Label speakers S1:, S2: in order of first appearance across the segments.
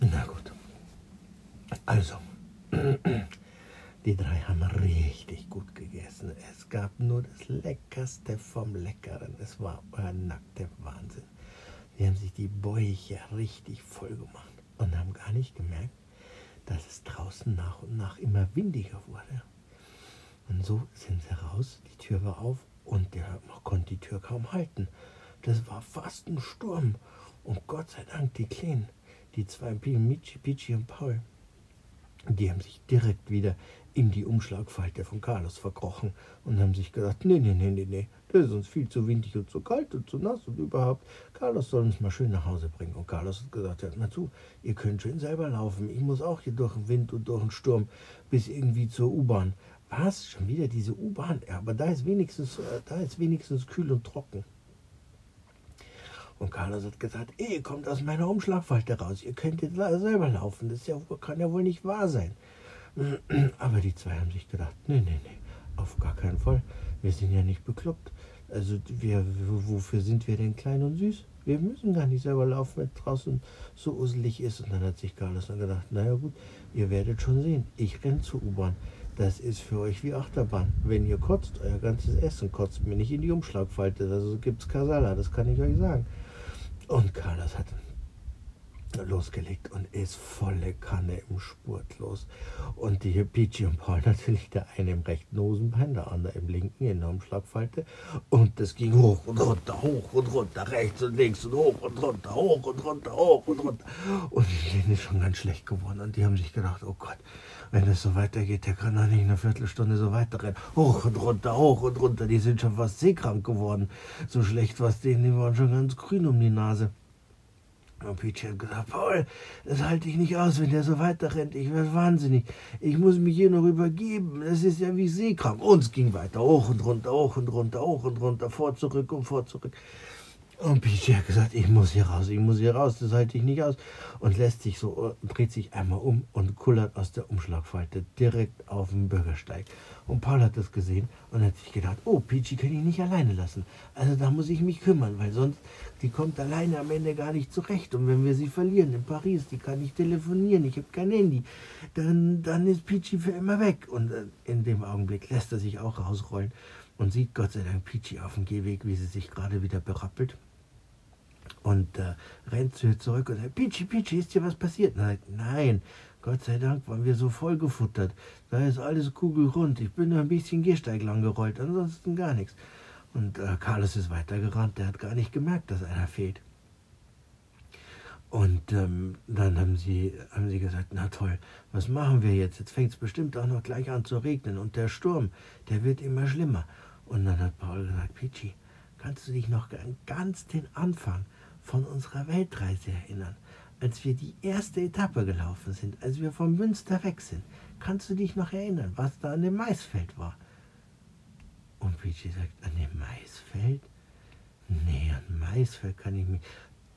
S1: Na gut. Also, die drei haben richtig gut gegessen. Es gab nur das Leckerste vom Leckeren. Es war ein nackter Wahnsinn. Die haben sich die Bäuche richtig voll gemacht und haben gar nicht gemerkt, dass es draußen nach und nach immer windiger wurde. Und so sind sie raus, die Tür war auf und der man konnte die Tür kaum halten. Das war fast ein Sturm. Und Gott sei Dank, die Kleinen, die zwei Michi, Pichi und Paul, die haben sich direkt wieder in die Umschlagfalte von Carlos verkrochen und haben sich gedacht, nee, nee, nee, nee, nee, das ist uns viel zu windig und zu kalt und zu nass und überhaupt. Carlos soll uns mal schön nach Hause bringen. Und Carlos hat gesagt, hört mal zu, ihr könnt schön selber laufen. Ich muss auch hier durch den Wind und durch den Sturm bis irgendwie zur U-Bahn. Was? Schon wieder diese U-Bahn? Ja, aber da ist wenigstens, äh, da ist wenigstens kühl und trocken. Und Carlos hat gesagt, ihr kommt aus meiner Umschlagfalte raus, ihr könnt jetzt selber laufen, das ja, kann ja wohl nicht wahr sein. Aber die zwei haben sich gedacht, nee, nee, nee, auf gar keinen Fall, wir sind ja nicht bekloppt. Also wir, wofür sind wir denn klein und süß? Wir müssen gar nicht selber laufen, wenn draußen so uselig ist. Und dann hat sich Carlos dann gedacht, naja gut, ihr werdet schon sehen, ich renn zur U-Bahn. Das ist für euch wie Achterbahn. Wenn ihr kotzt, euer ganzes Essen kotzt mir nicht in die Umschlagfalte. Also gibt's Kasala, das kann ich euch sagen. Und Carlos hat losgelegt und ist volle Kanne im Spurt los. Und die Peachy und Paul natürlich, der eine im rechten Hosenbein, der andere im linken in der Umschlagfalte. Und das ging hoch und runter, hoch und runter, rechts und links und hoch und runter, hoch und runter, hoch und runter. Und die Lehne ist schon ganz schlecht geworden. Und die haben sich gedacht, oh Gott, wenn es so weitergeht, der kann doch nicht eine Viertelstunde so weiterrennen. Hoch und runter, hoch und runter. Die sind schon fast seekrank geworden. So schlecht was denen, die waren schon ganz grün um die Nase. Und Peachy hat gesagt, Paul, das halte ich nicht aus, wenn der so weiterrennt. Ich werde wahnsinnig. Ich muss mich hier noch übergeben. Das ist ja wie seekrank. Und es ging weiter, hoch und runter, hoch und runter, hoch und runter, vor, zurück und vor, zurück. Und Peachy hat gesagt, ich muss hier raus, ich muss hier raus, das halte ich nicht aus. Und lässt sich so, dreht sich einmal um und kullert aus der Umschlagfalte direkt auf den Bürgersteig. Und Paul hat das gesehen und hat sich gedacht, oh, Peachy kann ich nicht alleine lassen. Also da muss ich mich kümmern, weil sonst, die kommt alleine am Ende gar nicht zurecht. Und wenn wir sie verlieren in Paris, die kann nicht telefonieren, ich habe kein Handy, dann, dann ist Peachy für immer weg. Und äh, in dem Augenblick lässt er sich auch rausrollen und sieht Gott sei Dank Peachy auf dem Gehweg, wie sie sich gerade wieder berappelt und äh, rennt zu ihr zurück und sagt, Peachy, Peachy, ist dir was passiert? Und sagt, nein, Gott sei Dank waren wir so vollgefuttert. Da ist alles kugelrund. Ich bin nur ein bisschen Gehsteig lang gerollt, ansonsten gar nichts. Und äh, Carlos ist weitergerannt, der hat gar nicht gemerkt, dass einer fehlt. Und ähm, dann haben sie, haben sie gesagt, na toll, was machen wir jetzt? Jetzt fängt es bestimmt auch noch gleich an zu regnen und der Sturm, der wird immer schlimmer. Und dann hat Paul gesagt, Peachy, kannst du dich noch an ganz den Anfang von unserer Weltreise erinnern, als wir die erste Etappe gelaufen sind, als wir vom Münster weg sind. Kannst du dich noch erinnern, was da an dem Maisfeld war? Und Peachy sagt, an dem Maisfeld? Nee, an Maisfeld kann ich mich.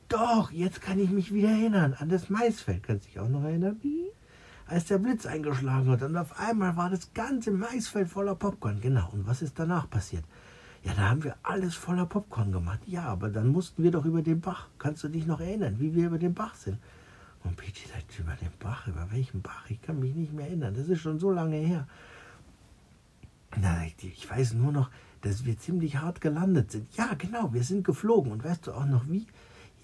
S1: Doch, jetzt kann ich mich wieder erinnern. An das Maisfeld. Kannst du dich auch noch erinnern? Wie? Als der Blitz eingeschlagen hat und auf einmal war das ganze Maisfeld voller Popcorn. Genau. Und was ist danach passiert? Ja, da haben wir alles voller Popcorn gemacht. Ja, aber dann mussten wir doch über den Bach. Kannst du dich noch erinnern, wie wir über den Bach sind? Und Peachy sagt, über den Bach, über welchen Bach? Ich kann mich nicht mehr erinnern. Das ist schon so lange her. Na, ich weiß nur noch, dass wir ziemlich hart gelandet sind. Ja, genau, wir sind geflogen. Und weißt du auch noch wie?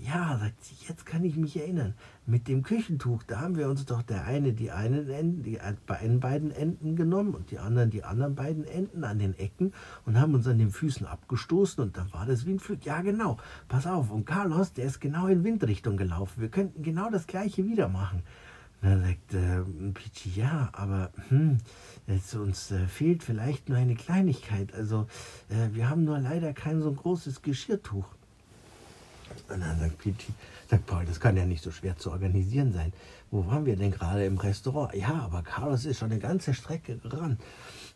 S1: Ja, sagt sie, jetzt kann ich mich erinnern. Mit dem Küchentuch, da haben wir uns doch der eine die einen Enden, die einen beiden Enden genommen und die anderen die anderen beiden Enden an den Ecken und haben uns an den Füßen abgestoßen und dann war das wie ein Flug. Ja, genau. Pass auf. Und Carlos, der ist genau in Windrichtung gelaufen. Wir könnten genau das gleiche wieder machen. Dann sagt äh, Pichi, ja, aber hm, es uns äh, fehlt vielleicht nur eine Kleinigkeit. Also äh, wir haben nur leider kein so großes Geschirrtuch. Und dann sagt Pichi, sagt Paul, das kann ja nicht so schwer zu organisieren sein. Wo waren wir denn gerade im Restaurant? Ja, aber Carlos ist schon eine ganze Strecke gerannt.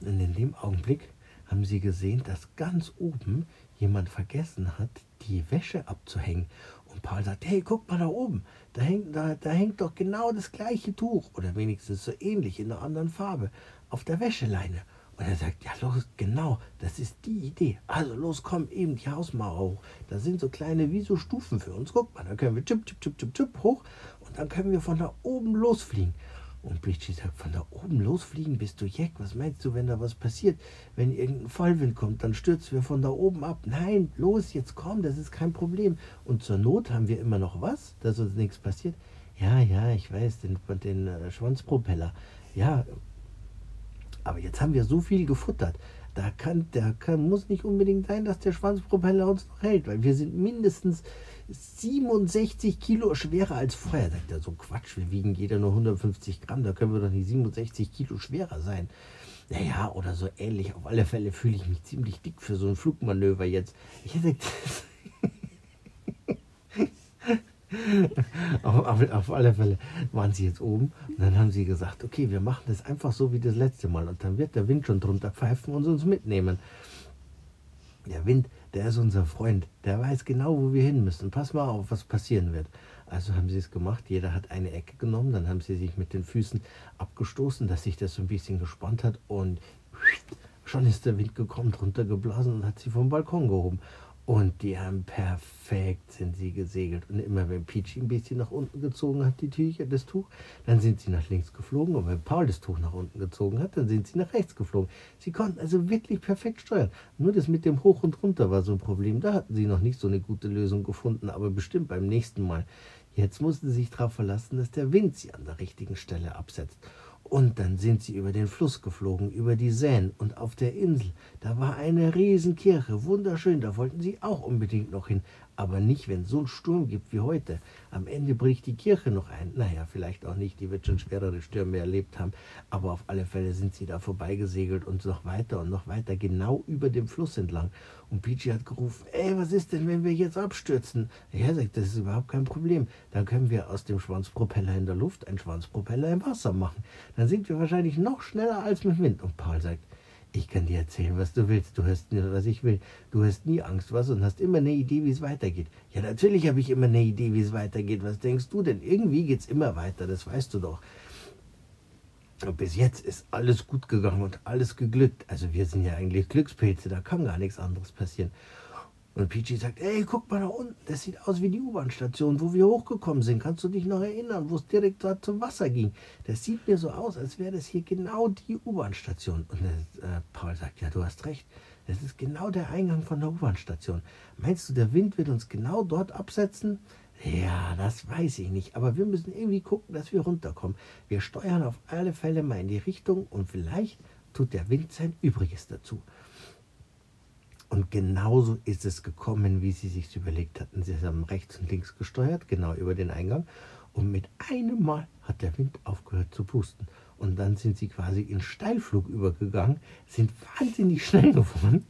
S1: Und in dem Augenblick haben sie gesehen, dass ganz oben jemand vergessen hat, die Wäsche abzuhängen. Und Paul sagt, hey, guck mal da oben, da hängt, da, da hängt doch genau das gleiche Tuch oder wenigstens so ähnlich in einer anderen Farbe auf der Wäscheleine. Und er sagt, ja los, genau, das ist die Idee. Also los, komm, eben die Hausmauer hoch. Da sind so kleine, wie so Stufen für uns. Guck mal, da können wir chip, chip, chip, chip, chip hoch und dann können wir von da oben losfliegen. Und Bleachy sagt, von da oben losfliegen bist du Jack. Was meinst du, wenn da was passiert? Wenn irgendein Vollwind kommt, dann stürzen wir von da oben ab. Nein, los, jetzt komm, das ist kein Problem. Und zur Not haben wir immer noch was, dass uns nichts passiert. Ja, ja, ich weiß, den, den äh, Schwanzpropeller. Ja, aber jetzt haben wir so viel gefuttert. Da kann, da kann, muss nicht unbedingt sein, dass der Schwanzpropeller uns noch hält, weil wir sind mindestens 67 Kilo schwerer als vorher. Sagt er, so Quatsch, wir wiegen jeder nur 150 Gramm, da können wir doch nicht 67 Kilo schwerer sein. Naja, oder so ähnlich. Auf alle Fälle fühle ich mich ziemlich dick für so ein Flugmanöver jetzt. Ich hätte auf, auf, auf, alle Fälle waren sie jetzt oben und dann haben sie gesagt, okay, wir machen das einfach so wie das letzte Mal und dann wird der Wind schon drunter pfeifen und uns mitnehmen. Der Wind, der ist unser Freund, der weiß genau, wo wir hin müssen. Pass mal auf, was passieren wird. Also haben sie es gemacht, jeder hat eine Ecke genommen, dann haben sie sich mit den Füßen abgestoßen, dass sich das so ein bisschen gespannt hat und schon ist der Wind gekommen, drunter geblasen und hat sie vom Balkon gehoben. Und die haben perfekt sind sie gesegelt. Und immer wenn Peachy ein bisschen nach unten gezogen hat, die Tücher, das Tuch, dann sind sie nach links geflogen. Und wenn Paul das Tuch nach unten gezogen hat, dann sind sie nach rechts geflogen. Sie konnten also wirklich perfekt steuern. Nur das mit dem Hoch und Runter war so ein Problem. Da hatten sie noch nicht so eine gute Lösung gefunden, aber bestimmt beim nächsten Mal. Jetzt mussten sie sich darauf verlassen, dass der Wind sie an der richtigen Stelle absetzt. Und dann sind sie über den Fluss geflogen, über die Seine und auf der Insel. Da war eine Riesenkirche, wunderschön, da wollten sie auch unbedingt noch hin aber nicht, wenn es so einen Sturm gibt wie heute. Am Ende bricht die Kirche noch ein. Naja, vielleicht auch nicht, die wird schon schwerere Stürme erlebt haben, aber auf alle Fälle sind sie da vorbeigesegelt und noch weiter und noch weiter, genau über dem Fluss entlang. Und Peachy hat gerufen, ey, was ist denn, wenn wir jetzt abstürzen? Er sagt, das ist überhaupt kein Problem. Dann können wir aus dem Schwanzpropeller in der Luft einen Schwanzpropeller im Wasser machen. Dann sind wir wahrscheinlich noch schneller als mit Wind. Und Paul sagt, ich kann dir erzählen, was du willst. Du hast nie, was ich will. Du hast nie Angst, was? Und hast immer eine Idee, wie es weitergeht. Ja, natürlich habe ich immer eine Idee, wie es weitergeht. Was denkst du denn? Irgendwie geht es immer weiter, das weißt du doch. Und bis jetzt ist alles gut gegangen und alles geglückt. Also wir sind ja eigentlich Glückspilze, da kann gar nichts anderes passieren. Und Peachy sagt, ey, guck mal da unten, das sieht aus wie die U-Bahn-Station, wo wir hochgekommen sind. Kannst du dich noch erinnern, wo es direkt dort zum Wasser ging? Das sieht mir so aus, als wäre das hier genau die U-Bahn-Station. Und äh, Paul sagt, ja, du hast recht. Das ist genau der Eingang von der U-Bahn-Station. Meinst du, der Wind wird uns genau dort absetzen? Ja, das weiß ich nicht. Aber wir müssen irgendwie gucken, dass wir runterkommen. Wir steuern auf alle Fälle mal in die Richtung und vielleicht tut der Wind sein Übriges dazu. Und genauso ist es gekommen, wie sie sich überlegt hatten. Sie haben rechts und links gesteuert, genau über den Eingang. Und mit einem Mal hat der Wind aufgehört zu pusten. Und dann sind sie quasi in Steilflug übergegangen, sind wahnsinnig schnell geworden.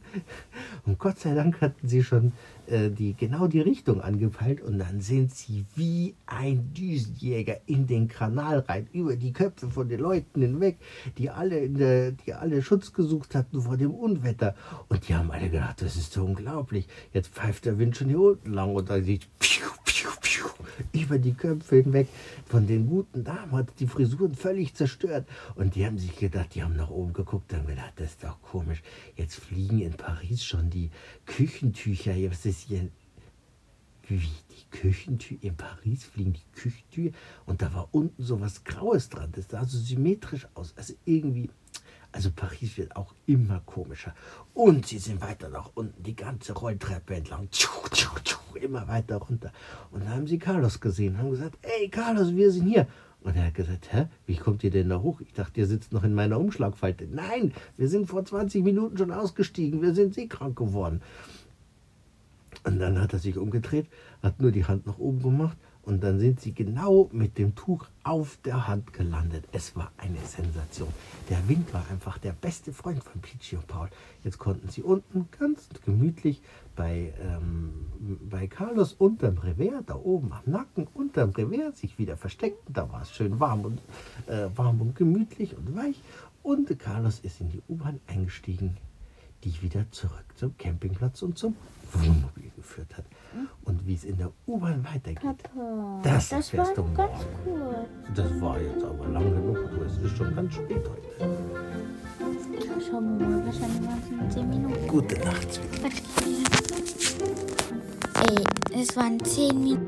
S1: Und Gott sei Dank hatten sie schon äh, die, genau die Richtung angepeilt. Und dann sind sie wie ein Düsenjäger in den Kanal rein, über die Köpfe von den Leuten hinweg, die alle, der, die alle Schutz gesucht hatten vor dem Unwetter. Und die haben alle gedacht, das ist so unglaublich. Jetzt pfeift der Wind schon hier unten lang und dann sieht piu, über die Köpfe hinweg. Von den guten Damen hat die Frisuren völlig zerstört. Und die haben sich gedacht, die haben nach oben geguckt und gedacht, das ist doch komisch. Jetzt fliegen in Paris schon die Küchentücher. Was ist hier? Wie die Küchentücher? In Paris fliegen die Küchentücher und da war unten so was Graues dran. Das sah so symmetrisch aus. Also irgendwie also Paris wird auch immer komischer. Und sie sind weiter nach unten, die ganze Rolltreppe entlang. Tschuh, tschuh, tschuh, immer weiter runter. Und dann haben sie Carlos gesehen, haben gesagt, ey Carlos, wir sind hier. Und er hat gesagt, hä, wie kommt ihr denn da hoch? Ich dachte, ihr sitzt noch in meiner Umschlagfalte. Nein, wir sind vor 20 Minuten schon ausgestiegen, wir sind seekrank geworden. Und dann hat er sich umgedreht, hat nur die Hand nach oben gemacht und dann sind sie genau mit dem Tuch auf der Hand gelandet. Es war eine Sensation. Der Wind war einfach der beste Freund von Peachy und Paul. Jetzt konnten sie unten ganz gemütlich bei, ähm, bei Carlos unterm Revers, da oben am Nacken, unterm Revers, sich wieder verstecken. Da war es schön warm und, äh, warm und gemütlich und weich. Und Carlos ist in die U-Bahn eingestiegen die wieder zurück zum Campingplatz und zum Wohnmobil geführt hat. Und wie es in der U-Bahn weitergeht,
S2: Papa,
S1: das,
S2: das
S1: erfährst
S2: war
S1: du
S2: ganz
S1: morgen.
S2: kurz.
S1: Das war jetzt aber lang genug. Du, es ist schon ganz spät heute.
S2: Schauen wir mal, wahrscheinlich waren es nur 10 Minuten.
S1: Gute Nacht.
S2: Ey, es waren 10 Minuten.